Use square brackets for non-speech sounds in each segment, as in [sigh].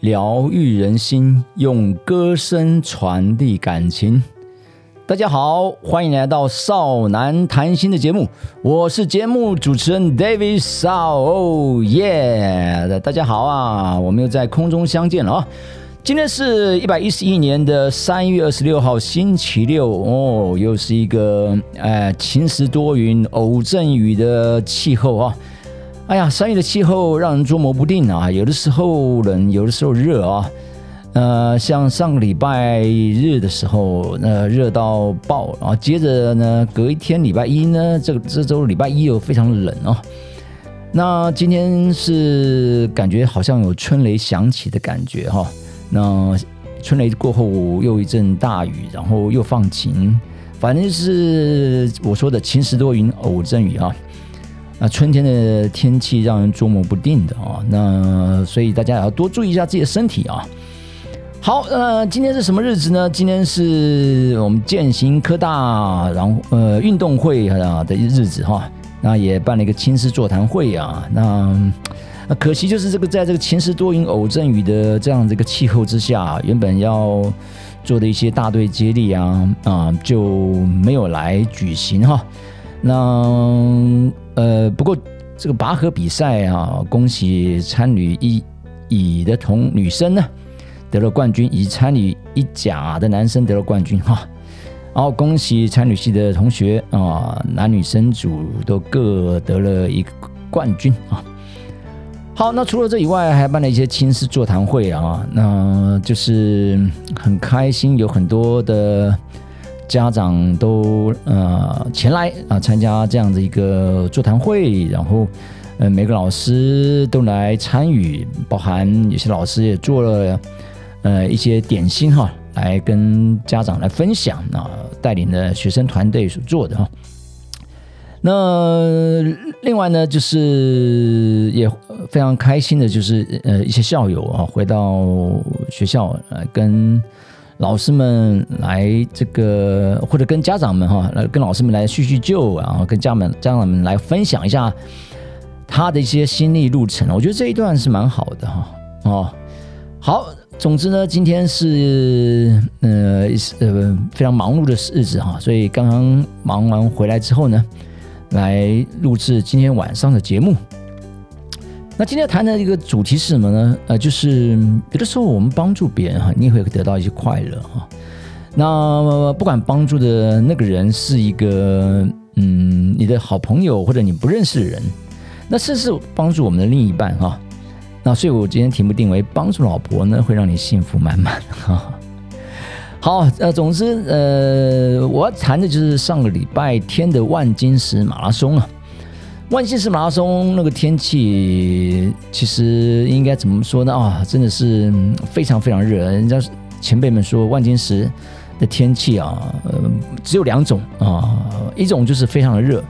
疗愈人心，用歌声传递感情。大家好，欢迎来到少男谈心的节目，我是节目主持人 David 少。哦耶！大家好啊，我们又在空中相见了啊。今天是一百一十一年的三月二十六号，星期六哦，又是一个哎晴时多云、偶阵雨的气候啊。哎呀，三月的气候让人捉摸不定啊，有的时候冷，有的时候热啊。呃，像上个礼拜日的时候，呃，热到爆，然后接着呢，隔一天礼拜一呢，这个这周礼拜一又非常冷哦。那今天是感觉好像有春雷响起的感觉哈。那春雷过后又一阵大雨，然后又放晴，反正是我说的晴时多云，偶阵雨啊。那春天的天气让人捉摸不定的啊，那所以大家也要多注意一下自己的身体啊。好，呃，今天是什么日子呢？今天是我们践行科大，然后呃运动会啊的日子哈。那也办了一个青师座谈会啊。那可惜就是这个在这个晴时多云偶阵雨的这样的一个气候之下，原本要做的一些大队接力啊啊就没有来举行哈。那呃，不过这个拔河比赛啊，恭喜参与一乙的同女生呢得了冠军，以参与一甲的男生得了冠军哈。然后恭喜参与系的同学啊，男女生组都各得了一个冠军啊。好，那除了这以外，还办了一些亲师座谈会啊，那就是很开心，有很多的。家长都呃前来啊参加这样的一个座谈会，然后呃每个老师都来参与，包含有些老师也做了呃一些点心哈，来跟家长来分享啊，带领的学生团队所做的哈。那另外呢，就是也非常开心的，就是呃一些校友啊回到学校呃跟。老师们来这个，或者跟家长们哈，来跟老师们来叙叙旧，然后跟家们家长们来分享一下他的一些心历路程。我觉得这一段是蛮好的哈。哦，好，总之呢，今天是呃呃非常忙碌的日子哈，所以刚刚忙完回来之后呢，来录制今天晚上的节目。那今天谈的一个主题是什么呢？呃，就是有的时候我们帮助别人哈，你也会得到一些快乐哈。那不管帮助的那个人是一个嗯你的好朋友或者你不认识的人，那甚至帮助我们的另一半哈。那所以我今天题目定为帮助老婆呢，会让你幸福满满哈。好，呃，总之呃，我要谈的就是上个礼拜天的万金石马拉松啊。万金石马拉松那个天气，其实应该怎么说呢？啊，真的是非常非常热。人家前辈们说，万金石的天气啊，只有两种啊，一种就是非常的热，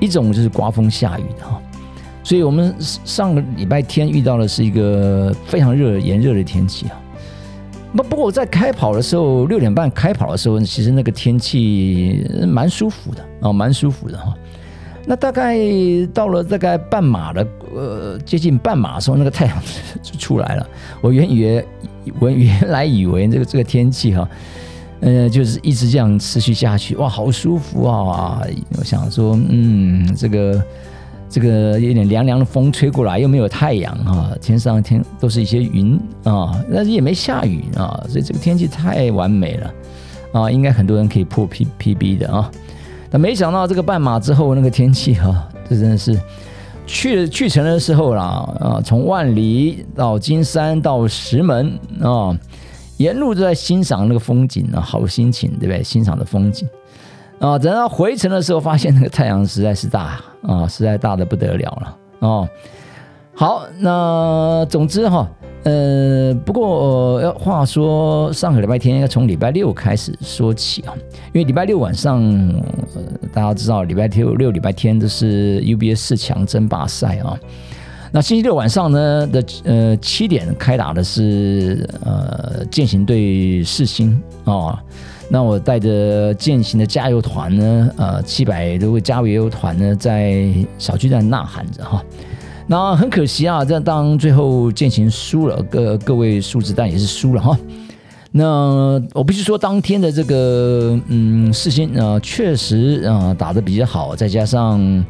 一种就是刮风下雨的哈。所以我们上个礼拜天遇到的是一个非常热、炎热的天气啊。不不过我在开跑的时候，六点半开跑的时候，其实那个天气蛮舒服的啊，蛮舒服的哈。那大概到了大概半马的呃接近半马的时候，那个太阳就出来了。我原以为我原来以为这个这个天气哈，[laughs] 呃，就是一直这样持续下去，哇，好舒服啊！我想说，嗯，这个这个有点凉凉的风吹过来，又没有太阳啊，天上天都是一些云啊，但是也没下雨啊，所以这个天气太完美了啊，应该很多人可以破 P P B 的啊。那没想到这个半马之后那个天气哈，[laughs] 这真的是去去城的时候啦啊，从万里到金山到石门啊，沿路都在欣赏那个风景啊，好心情对不对？欣赏的风景啊，等到回程的时候，发现那个太阳实在是大啊，实在大的不得了了哦。好，那总之哈。呃，不过要话说，上个礼拜天要从礼拜六开始说起啊，因为礼拜六晚上，大家知道礼拜六六礼拜天都是 UBA 四强争霸赛啊。那星期六晚上呢的呃七点开打的是呃践行对世星啊，那我带着践行的加油团呢，呃七百多个加油团呢，在小巨蛋呐喊着哈。那很可惜啊，这当最后践行输了，各各位数字但也是输了哈。那我必须说，当天的这个嗯，四星啊，确实啊打的比较好，再加上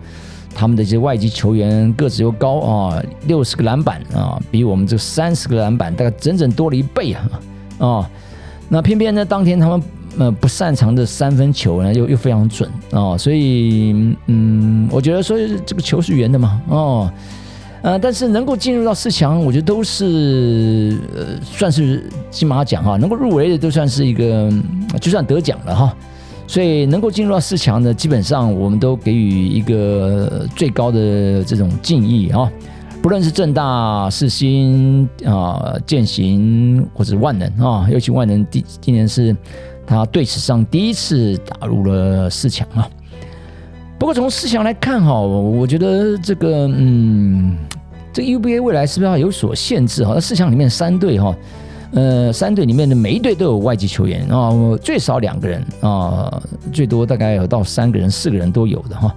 他们的这些外籍球员个子又高啊，六十个篮板啊，比我们这三十个篮板大概整整多了一倍啊啊。那偏偏呢，当天他们呃不擅长的三分球呢，又又非常准啊，所以嗯，我觉得说这个球是圆的嘛哦。呃，但是能够进入到四强，我觉得都是呃，算是金马奖哈，能够入围的都算是一个，就算得奖了哈。所以能够进入到四强的，基本上我们都给予一个最高的这种敬意啊。不论是正大、四新啊、践行或者万能啊，尤其万能第今年是他队史上第一次打入了四强啊。不过从四强来看哈，我觉得这个嗯。这个 UBA 未来是不是要有所限制？哈，那四强里面三队哈，呃，三队里面的每一队都有外籍球员啊，最少两个人啊，最多大概有到三个人、四个人都有的哈。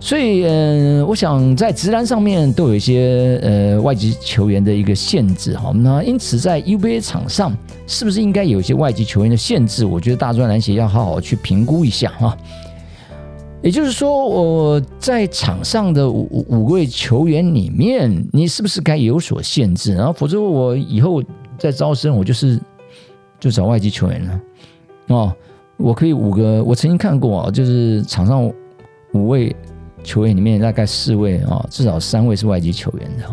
所以，嗯，我想在直男上面都有一些呃外籍球员的一个限制哈。那因此在 UBA 场上是不是应该有一些外籍球员的限制？我觉得大专篮协要好好去评估一下哈。也就是说，我在场上的五五位球员里面，你是不是该有所限制？然后，否则我以后再招生，我就是就找外籍球员了。哦，我可以五个，我曾经看过啊，就是场上五位球员里面，大概四位啊，至少三位是外籍球员的。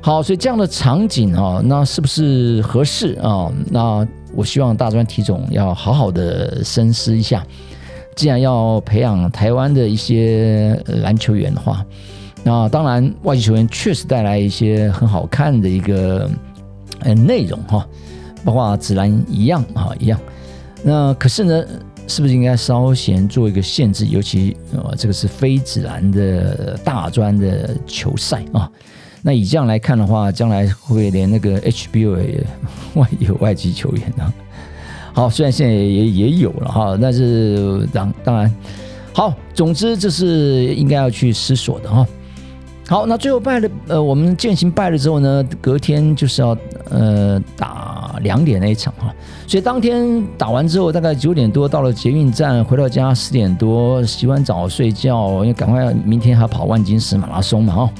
好，所以这样的场景啊，那是不是合适啊？那我希望大专体总要好好的深思一下。既然要培养台湾的一些篮球员的话，那当然外籍球员确实带来一些很好看的一个呃内容哈，包括紫篮一样啊一样。那可是呢，是不是应该稍嫌做一个限制？尤其呃这个是非紫篮的大专的球赛啊。那以这样来看的话，将来会连那个 HBO 也 [laughs] 外有外籍球员啊。好，虽然现在也也有了哈，但是当当然，好，总之这是应该要去思索的哈。好，那最后败了，呃，我们践行败了之后呢，隔天就是要呃打两点那一场哈，所以当天打完之后，大概九点多到了捷运站，回到家十点多洗完澡睡觉，因为赶快明天还要跑万金石马拉松嘛哈。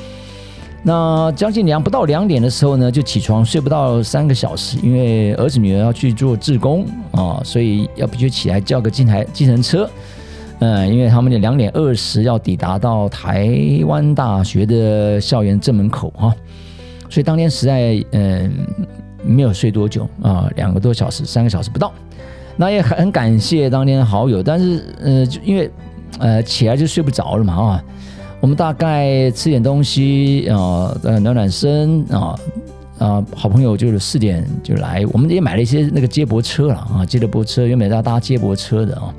那将近两不到两点的时候呢，就起床睡不到三个小时，因为儿子女儿要去做志工啊，所以要必须起来叫个进台计程车，嗯，因为他们的两点二十要抵达到台湾大学的校园正门口哈，所以当天实在嗯没有睡多久啊，两个多小时，三个小时不到，那也很感谢当天的好友，但是呃就因为呃起来就睡不着了嘛啊。我们大概吃点东西啊，呃，暖暖身啊，啊，好朋友就是四点就来，我们也买了一些那个接驳车了啊，接驳车原本要搭接驳车的啊，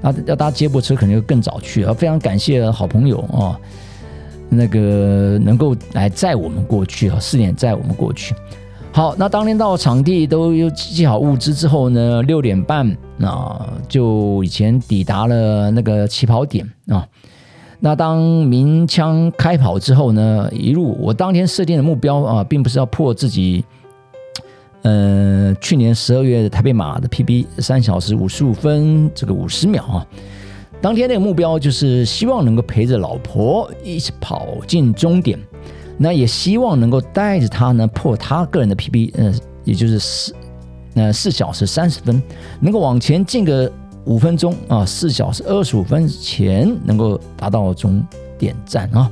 那要搭接驳车肯定更早去啊，非常感谢好朋友啊，那个能够来载我们过去啊，四点载我们过去。好，那当天到场地都有寄好物资之后呢，六点半啊，就以前抵达了那个起跑点啊。那当鸣枪开跑之后呢？一路我当天设定的目标啊，并不是要破自己，呃，去年十二月的台北马的 PB 三小时五十五分这个五十秒啊。当天那个目标就是希望能够陪着老婆一起跑进终点，那也希望能够带着她呢破她个人的 PB，呃，也就是四呃四小时三十分，能够往前进个。五分钟啊，四小时二十五分前能够达到终点站啊。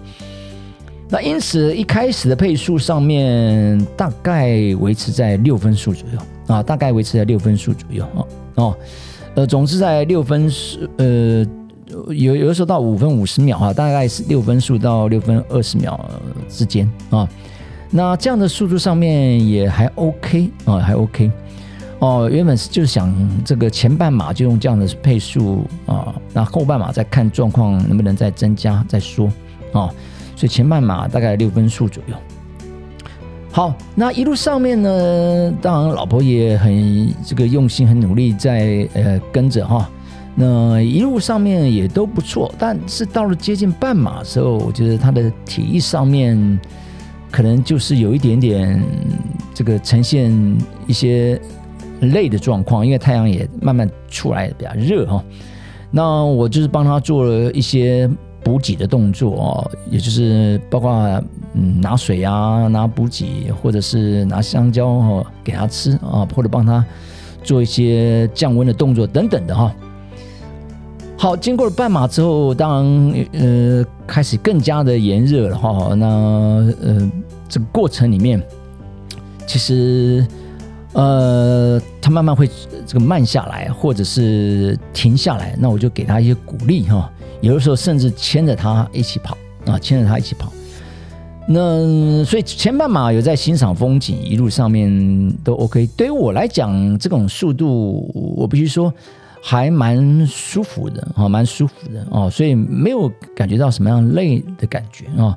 那因此一开始的配速上面大概维持在六分数左右啊，大概维持在六分数左右啊哦，呃，总之在六分数呃有有的时候到五分五十秒啊，大概是六分数到六分二十秒之间啊。那这样的速度上面也还 OK 啊，还 OK。哦，原本是就是想这个前半马就用这样的配速啊，那后半马再看状况能不能再增加再说啊，所以前半马大概六分数左右。好，那一路上面呢，当然老婆也很这个用心很努力在呃跟着哈，那一路上面也都不错，但是到了接近半马的时候，我觉得他的体力上面可能就是有一点点这个呈现一些累的状况，因为太阳也慢慢出来比较热哈。那我就是帮他做了一些补给的动作哦，也就是包括嗯拿水啊、拿补给，或者是拿香蕉哈给他吃啊，或者帮他做一些降温的动作等等的哈。好，经过了半马之后，当然呃开始更加的炎热了哈。那呃这个过程里面，其实呃他慢慢会这个慢下来，或者是停下来。那我就给他一些鼓励哈。有的时候甚至牵着他一起跑啊，牵着他一起跑。那所以前半马有在欣赏风景，一路上面都 OK。对于我来讲，这种速度我必须说。还蛮舒服的啊，蛮舒服的哦，所以没有感觉到什么样累的感觉啊。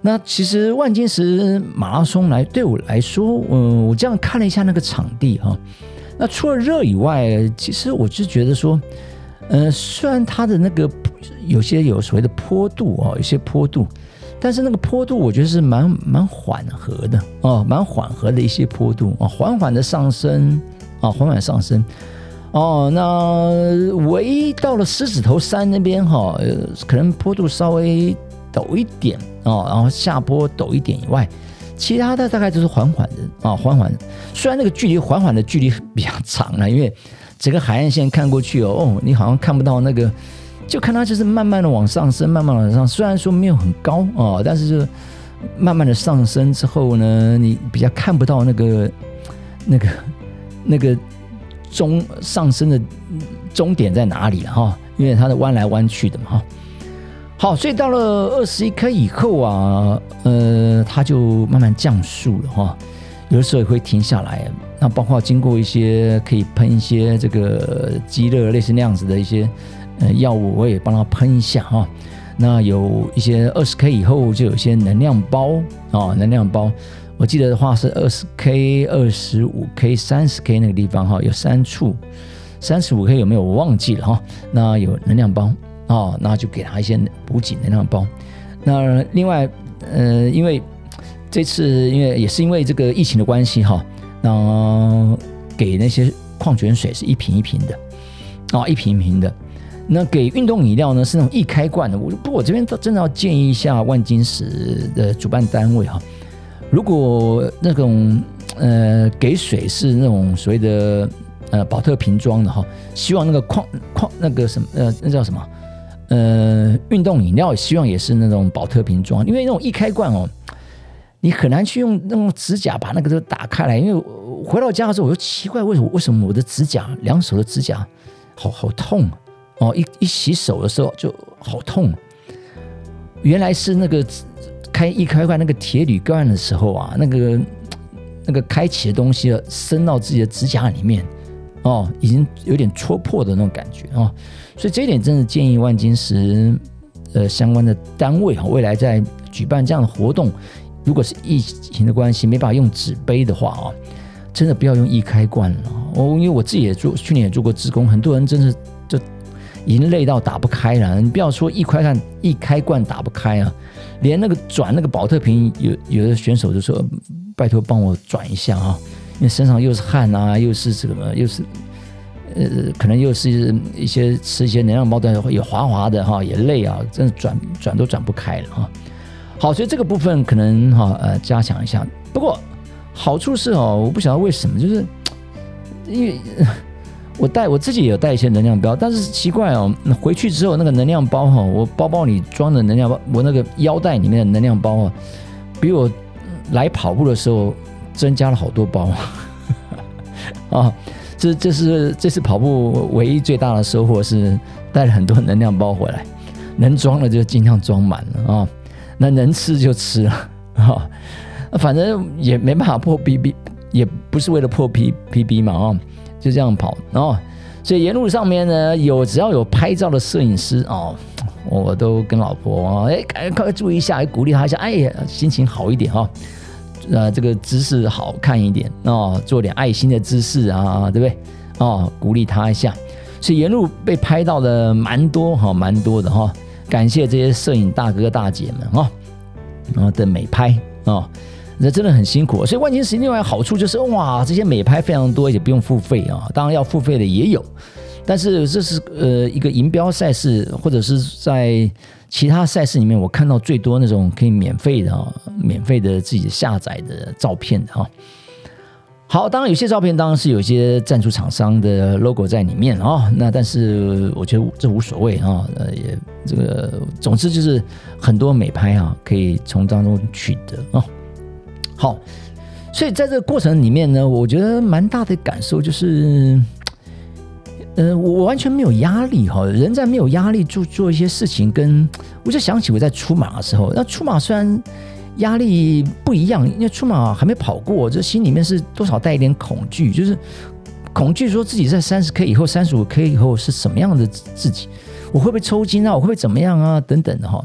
那其实万金石马拉松来对我来说，嗯，我这样看了一下那个场地哈，那除了热以外，其实我就觉得说，呃，虽然它的那个有些有所谓的坡度哦，有些坡度，但是那个坡度我觉得是蛮蛮缓和的哦，蛮缓和的一些坡度啊，缓缓的上升啊，缓缓上升。哦，那唯一到了狮子头山那边哈，呃，可能坡度稍微陡一点哦，然后下坡陡一点以外，其他的大概都是缓缓的啊，缓缓。虽然那个距离缓缓的距离比较长了，因为整个海岸线看过去哦，你好像看不到那个，就看它就是慢慢的往上升，慢慢往上。虽然说没有很高哦，但是就慢慢的上升之后呢，你比较看不到那个那个那个。中上升的终点在哪里了哈？因为它是弯来弯去的嘛哈。好，所以到了二十一 K 以后啊，呃，它就慢慢降速了哈。有的时候也会停下来，那包括经过一些可以喷一些这个激热类似那样子的一些呃药物，我也帮它喷一下哈。那有一些二十 K 以后就有些能量包啊，能量包。我记得的话是二十 K、二十五 K、三十 K 那个地方哈，有三处，三十五 K 有没有我忘记了哈。那有能量包啊，那就给他一些补给能量包。那另外，呃，因为这次因为也是因为这个疫情的关系哈，那给那些矿泉水是一瓶一瓶的啊，一瓶一瓶的。那给运动饮料呢是那种易开罐的。我不，我这边真的要建议一下万金石的主办单位哈。如果那种呃给水是那种所谓的呃保特瓶装的哈，希望那个矿矿那个什么呃那叫什么呃运动饮料，希望也是那种保特瓶装，因为那种一开罐哦，你很难去用那种指甲把那个都打开来，因为回到家的时候我就奇怪为什么为什么我的指甲两手的指甲好好痛哦，一一洗手的时候就好痛，原来是那个。开一开罐那个铁铝罐的时候啊，那个那个开启的东西伸到自己的指甲里面，哦，已经有点戳破的那种感觉哦，所以这一点真的建议万金石呃相关的单位哈，未来在举办这样的活动，如果是疫情的关系没办法用纸杯的话啊，真的不要用易开罐了哦，因为我自己也做去年也做过职工，很多人真是就已经累到打不开了，你不要说易开罐易开罐打不开啊。连那个转那个保特瓶，有有的选手就说：“拜托帮我转一下啊，因为身上又是汗啊，又是什么，又是呃，可能又是一些吃一些能量包的，也滑滑的哈，也累啊，真的转转都转不开了哈。好，所以这个部分可能哈呃加强一下。不过好处是哦，我不晓得为什么，就是因为。我带我自己也有带一些能量包，但是奇怪哦，回去之后那个能量包哈，我包包里装的能量包，我那个腰带里面的能量包啊，比我来跑步的时候增加了好多包 [laughs] 啊！这这是这次跑步唯一最大的收获是带了很多能量包回来，能装的就尽量装满了啊，那能吃就吃了 [laughs] 啊，反正也没办法破 PB，也不是为了破 P PB 嘛啊。就这样跑哦，所以沿路上面呢，有只要有拍照的摄影师哦，我都跟老婆哎，快快注意一下，鼓励他一下，哎呀，心情好一点哈，呃，这个姿势好看一点哦，做点爱心的姿势啊，对不对？哦，鼓励他一下。所以沿路被拍到的蛮多哈，蛮多的哈。感谢这些摄影大哥大姐们哈，啊的美拍啊，那真的很辛苦。所以万金石另外好处就是哇，这些美拍非常多，也不用付费啊。当然要付费的也有，但是这是呃一个银标赛事或者是在其他赛事里面，我看到最多那种可以免费的啊，免费的自己下载的照片的哈。好，当然有些照片当然是有一些赞助厂商的 logo 在里面啊，那但是我觉得这无所谓啊，呃也这个总之就是很多美拍啊可以从当中取得啊。好，所以在这个过程里面呢，我觉得蛮大的感受就是，呃，我完全没有压力哈，人在没有压力做做一些事情，跟我就想起我在出马的时候，那出马虽然。压力不一样，因为出马还没跑过，这心里面是多少带一点恐惧，就是恐惧说自己在三十 K 以后、三十五 K 以后是什么样的自己，我会不会抽筋啊？我会不会怎么样啊？等等的哈。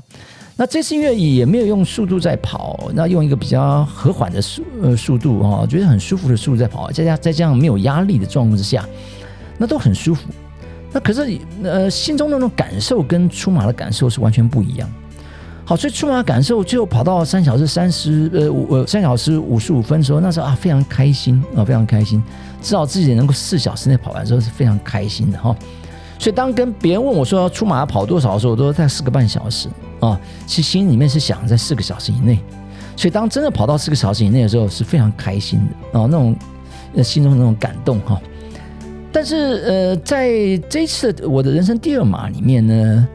那这次因为也没有用速度在跑，那用一个比较和缓的速呃速度哈，觉得很舒服的速度在跑，在加在这样没有压力的状况之下，那都很舒服。那可是呃心中那种感受跟出马的感受是完全不一样。好，所以出马的感受，最后跑到三小时三十呃五呃三小时五十五分的时候，那时候啊非常开心啊非常开心，知道自己能够四小时内跑完之后是非常开心的哈。所以当跟别人问我说要出马要跑多少的时候，我都在四个半小时啊，其实心里面是想在四个小时以内。所以当真的跑到四个小时以内的时候，是非常开心的啊，那种心中那种感动哈。但是呃，在这次我的人生第二马里面呢。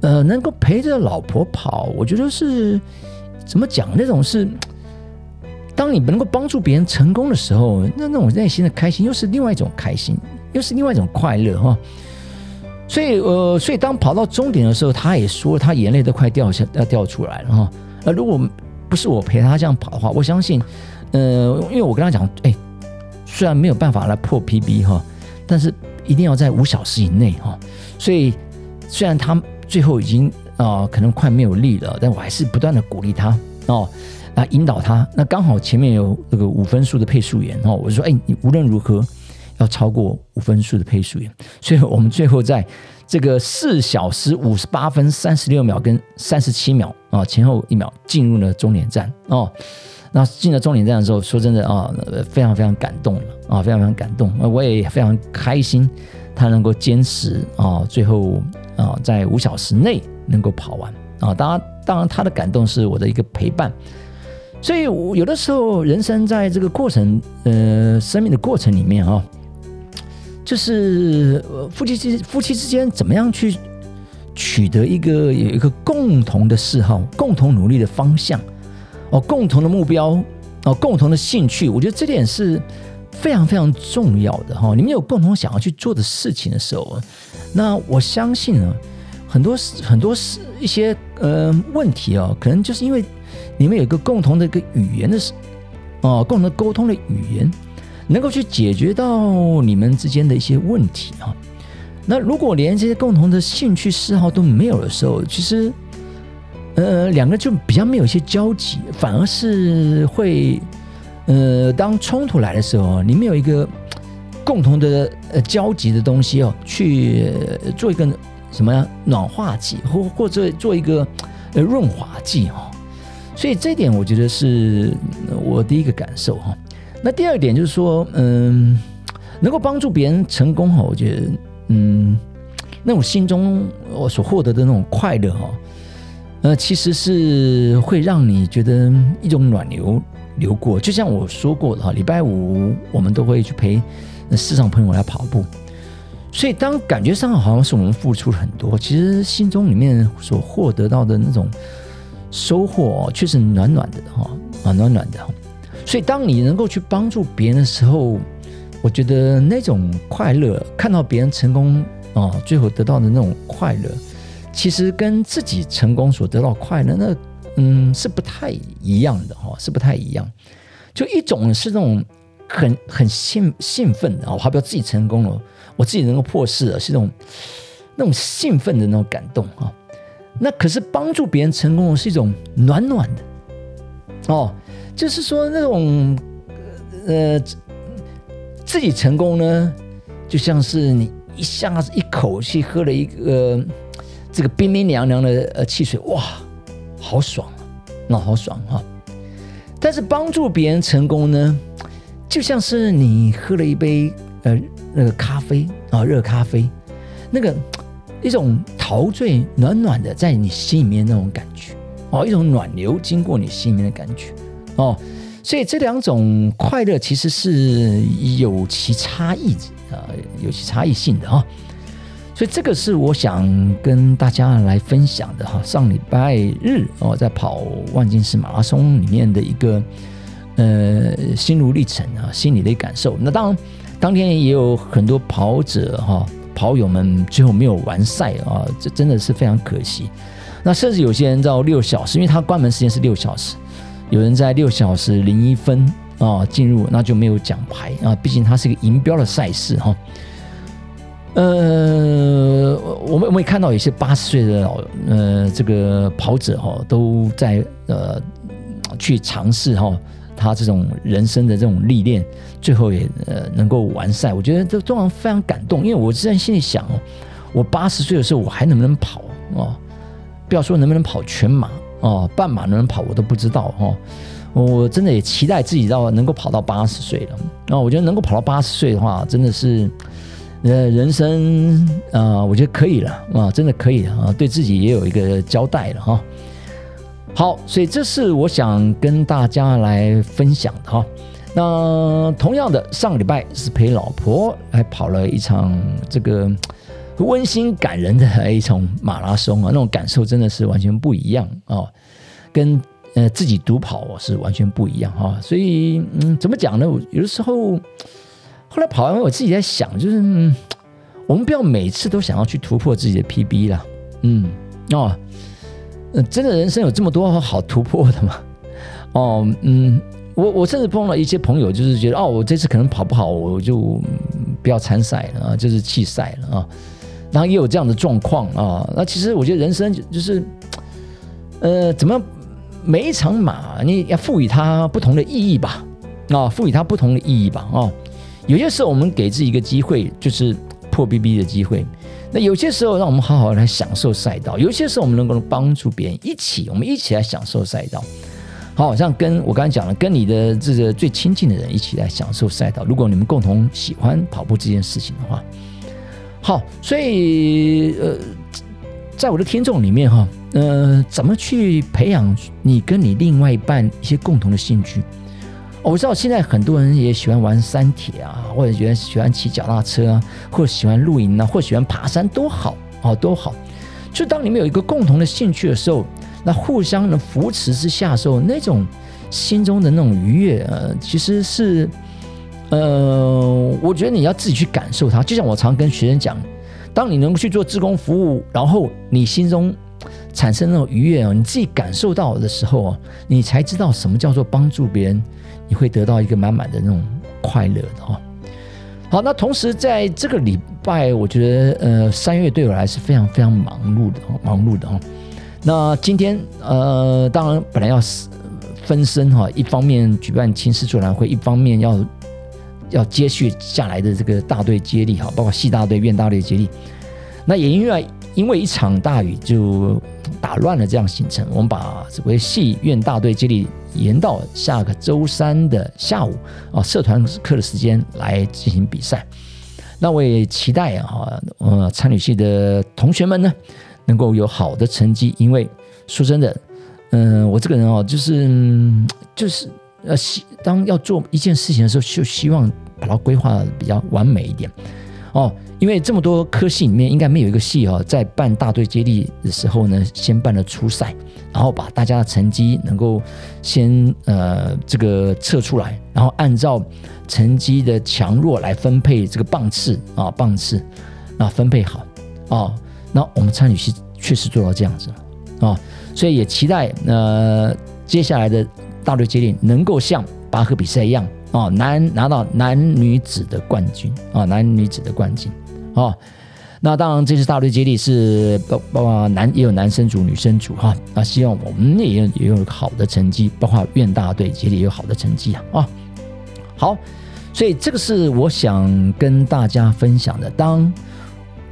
呃，能够陪着老婆跑，我觉得是怎么讲？那种是，当你能够帮助别人成功的时候，那那种内心的开心，又是另外一种开心，又是另外一种快乐哈。所以，呃，所以当跑到终点的时候，他也说他眼泪都快掉下要掉出来了哈。呃，如果不是我陪他这样跑的话，我相信，呃，因为我跟他讲，哎，虽然没有办法来破 PB 哈，但是一定要在五小时以内哈。所以，虽然他。最后已经啊，可能快没有力了，但我还是不断的鼓励他哦，来，引导他。那刚好前面有那个五分数的配速员哦，我就说，哎，你无论如何要超过五分数的配速员。所以我们最后在这个四小时五十八分三十六秒跟三十七秒啊前后一秒进入了终点站哦。那进了终点站的时候，说真的啊，非常非常感动了啊，非常非常感动。我也非常开心，他能够坚持啊，最后。啊，在五小时内能够跑完啊！当然，当然，他的感动是我的一个陪伴。所以，有的时候，人生在这个过程，呃，生命的过程里面啊，就是夫妻之夫妻之间怎么样去取得一个有一个共同的嗜好、共同努力的方向哦，共同的目标哦，共同的兴趣。我觉得这点是非常非常重要的哈。你们有共同想要去做的事情的时候。那我相信呢，很多很多是一些呃问题啊，可能就是因为你们有一个共同的一个语言的哦，共同的沟通的语言，能够去解决到你们之间的一些问题啊。那如果连这些共同的兴趣嗜好都没有的时候，其实呃两个就比较没有一些交集，反而是会呃当冲突来的时候，你们有一个。共同的呃交集的东西哦，去做一个什么暖化剂，或或者做一个呃润滑剂哈。所以这点我觉得是我第一个感受哈。那第二点就是说，嗯，能够帮助别人成功哈，我觉得嗯，那种心中我所获得的那种快乐哈，呃，其实是会让你觉得一种暖流流过。就像我说过的哈，礼拜五我们都会去陪。那市场朋友来跑步，所以当感觉上好像是我们付出了很多，其实心中里面所获得到的那种收获，却是暖暖的哈啊，暖暖的。所以当你能够去帮助别人的时候，我觉得那种快乐，看到别人成功啊，最后得到的那种快乐，其实跟自己成功所得到快乐，那嗯是不太一样的哈，是不太一样。就一种是那种。很很兴兴奋的啊，好比自己成功了，我自己能够破事了，是那种那种兴奋的那种感动啊。那可是帮助别人成功是一种暖暖的哦，就是说那种呃自己成功呢，就像是你一下子一口气喝了一个这个冰冰凉凉的呃汽水，哇，好爽啊，那好爽哈。但是帮助别人成功呢，就像是你喝了一杯呃那个咖啡啊，热咖啡，那个一种陶醉暖暖的在你心里面那种感觉哦，一种暖流经过你心里面的感觉哦。所以这两种快乐其实是有其差异啊，有其差异性的啊。所以这个是我想跟大家来分享的哈。上礼拜日哦，在跑万金石马拉松里面的一个呃心路历程啊，心理的感受。那当然，当天也有很多跑者哈，跑友们最后没有完赛啊，这真的是非常可惜。那甚至有些人到六小时，因为他关门时间是六小时。有人在六小时零一分啊进入，那就没有奖牌啊，毕竟它是一个银标的赛事哈。呃，我们我们也看到有些八十岁的老呃这个跑者哈，都在呃去尝试哈他这种人生的这种历练，最后也呃能够完赛。我觉得这当然非常感动，因为我在心里想哦，我八十岁的时候我还能不能跑哦？不要说能不能跑全马。哦，半马能不能跑我都不知道哦，我真的也期待自己到能够跑到八十岁了。那我觉得能够跑到八十岁的话，真的是呃人生啊，我觉得可以了啊，真的可以了啊，对自己也有一个交代了哈。好，所以这是我想跟大家来分享的哈。那同样的，上个礼拜是陪老婆来跑了一场这个。温馨感人的一场马拉松啊，那种感受真的是完全不一样啊，跟呃自己独跑是完全不一样哈。所以嗯，怎么讲呢？有的时候后来跑完，我自己在想，就是我们不要每次都想要去突破自己的 PB 了，嗯哦，真的人生有这么多好突破的吗？[laughs] 哦，嗯，我我甚至碰到一些朋友，就是觉得哦，我这次可能跑不好，我就不要参赛了啊，就是弃赛了啊。然后也有这样的状况啊，那其实我觉得人生就是，呃，怎么每一场马你要赋予它不同的意义吧，啊，赋予它不同的意义吧，啊，有些时候我们给自己一个机会，就是破 BB 的机会，那有些时候让我们好好来享受赛道，有些时候我们能够帮助别人一起，我们一起来享受赛道，好像跟我刚才讲了，跟你的这个最亲近的人一起来享受赛道，如果你们共同喜欢跑步这件事情的话。好，所以呃，在我的听众里面哈，呃，怎么去培养你跟你另外一半一些共同的兴趣？我知道现在很多人也喜欢玩山铁啊，或者觉得喜欢骑脚踏车啊，或者喜欢露营啊，或喜欢爬山都好，哦，都好。就当你们有一个共同的兴趣的时候，那互相的扶持之下的时候，那种心中的那种愉悦，呃，其实是。呃，我觉得你要自己去感受它，就像我常跟学生讲，当你能够去做志工服务，然后你心中产生那种愉悦哦，你自己感受到的时候哦，你才知道什么叫做帮助别人，你会得到一个满满的那种快乐的哦。好，那同时在这个礼拜，我觉得呃三月对我来是非常非常忙碌的，忙碌的哦。那今天呃，当然本来要分身哈，一方面举办青师座谈会，一方面要。要接续下来的这个大队接力哈，包括系大队、院大队接力，那也因为因为一场大雨就打乱了这样行程。我们把这位系院大队接力延到下个周三的下午啊，社团课的时间来进行比赛。那我也期待啊，呃，参与系的同学们呢，能够有好的成绩。因为说真的，嗯，我这个人哦，就是就是呃，希当要做一件事情的时候，就希望。把它规划比较完美一点哦，因为这么多科系里面，应该没有一个系哦，在办大队接力的时候呢，先办了初赛，然后把大家的成绩能够先呃这个测出来，然后按照成绩的强弱来分配这个棒次啊棒次。啊分配好啊，那我们参与系确实做到这样子啊，所以也期待呃接下来的大队接力能够像拔河比赛一样。哦，男拿到男女子的冠军。啊，男女子的冠军。哦。那当然，这次大队接力是包包括男也有男生组、女生组哈。那希望我们也有也有好的成绩，包括院大队接力也有好的成绩啊啊。好，所以这个是我想跟大家分享的。当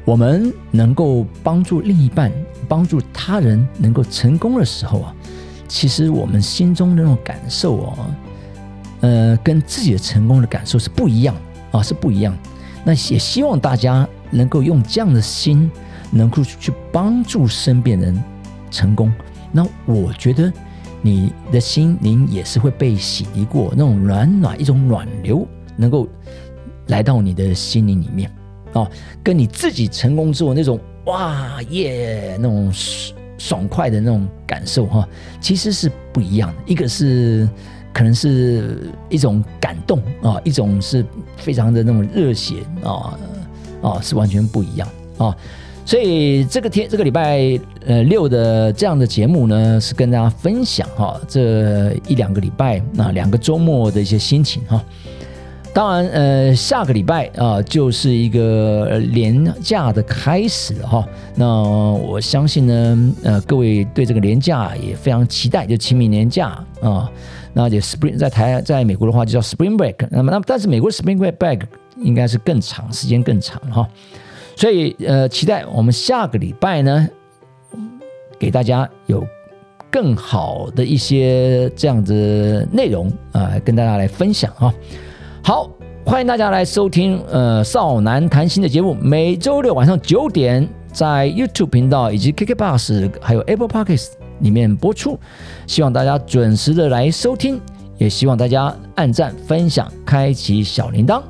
我们能够帮助另一半、帮助他人能够成功的时候啊，其实我们心中的那种感受哦，呃，跟自己的成功的感受是不一样啊，是不一样的。那也希望大家能够用这样的心，能够去帮助身边人成功。那我觉得你的心灵也是会被洗涤过，那种暖暖一种暖流，能够来到你的心灵里面。哦，跟你自己成功之后那种哇耶那种爽快的那种感受哈，其实是不一样的。一个是可能是一种感动啊，一种是非常的那种热血啊啊，是完全不一样啊。所以这个天这个礼拜呃六的这样的节目呢，是跟大家分享哈这一两个礼拜那两个周末的一些心情哈。当然，呃，下个礼拜啊，就是一个廉价的开始了哈。那我相信呢，呃，各位对这个廉价也非常期待，就清明年假啊。那就 Spring 在台在美国的话就叫 Spring Break。那么，那但是美国 Spring Break 应该是更长时间更长哈。所以，呃，期待我们下个礼拜呢，给大家有更好的一些这样子内容啊，跟大家来分享哈。好，欢迎大家来收听呃少男谈心的节目，每周六晚上九点在 YouTube 频道以及 KK Bus 还有 Apple Podcasts 里面播出，希望大家准时的来收听，也希望大家按赞、分享、开启小铃铛。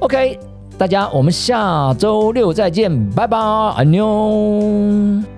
OK，大家我们下周六再见，拜拜，安妞。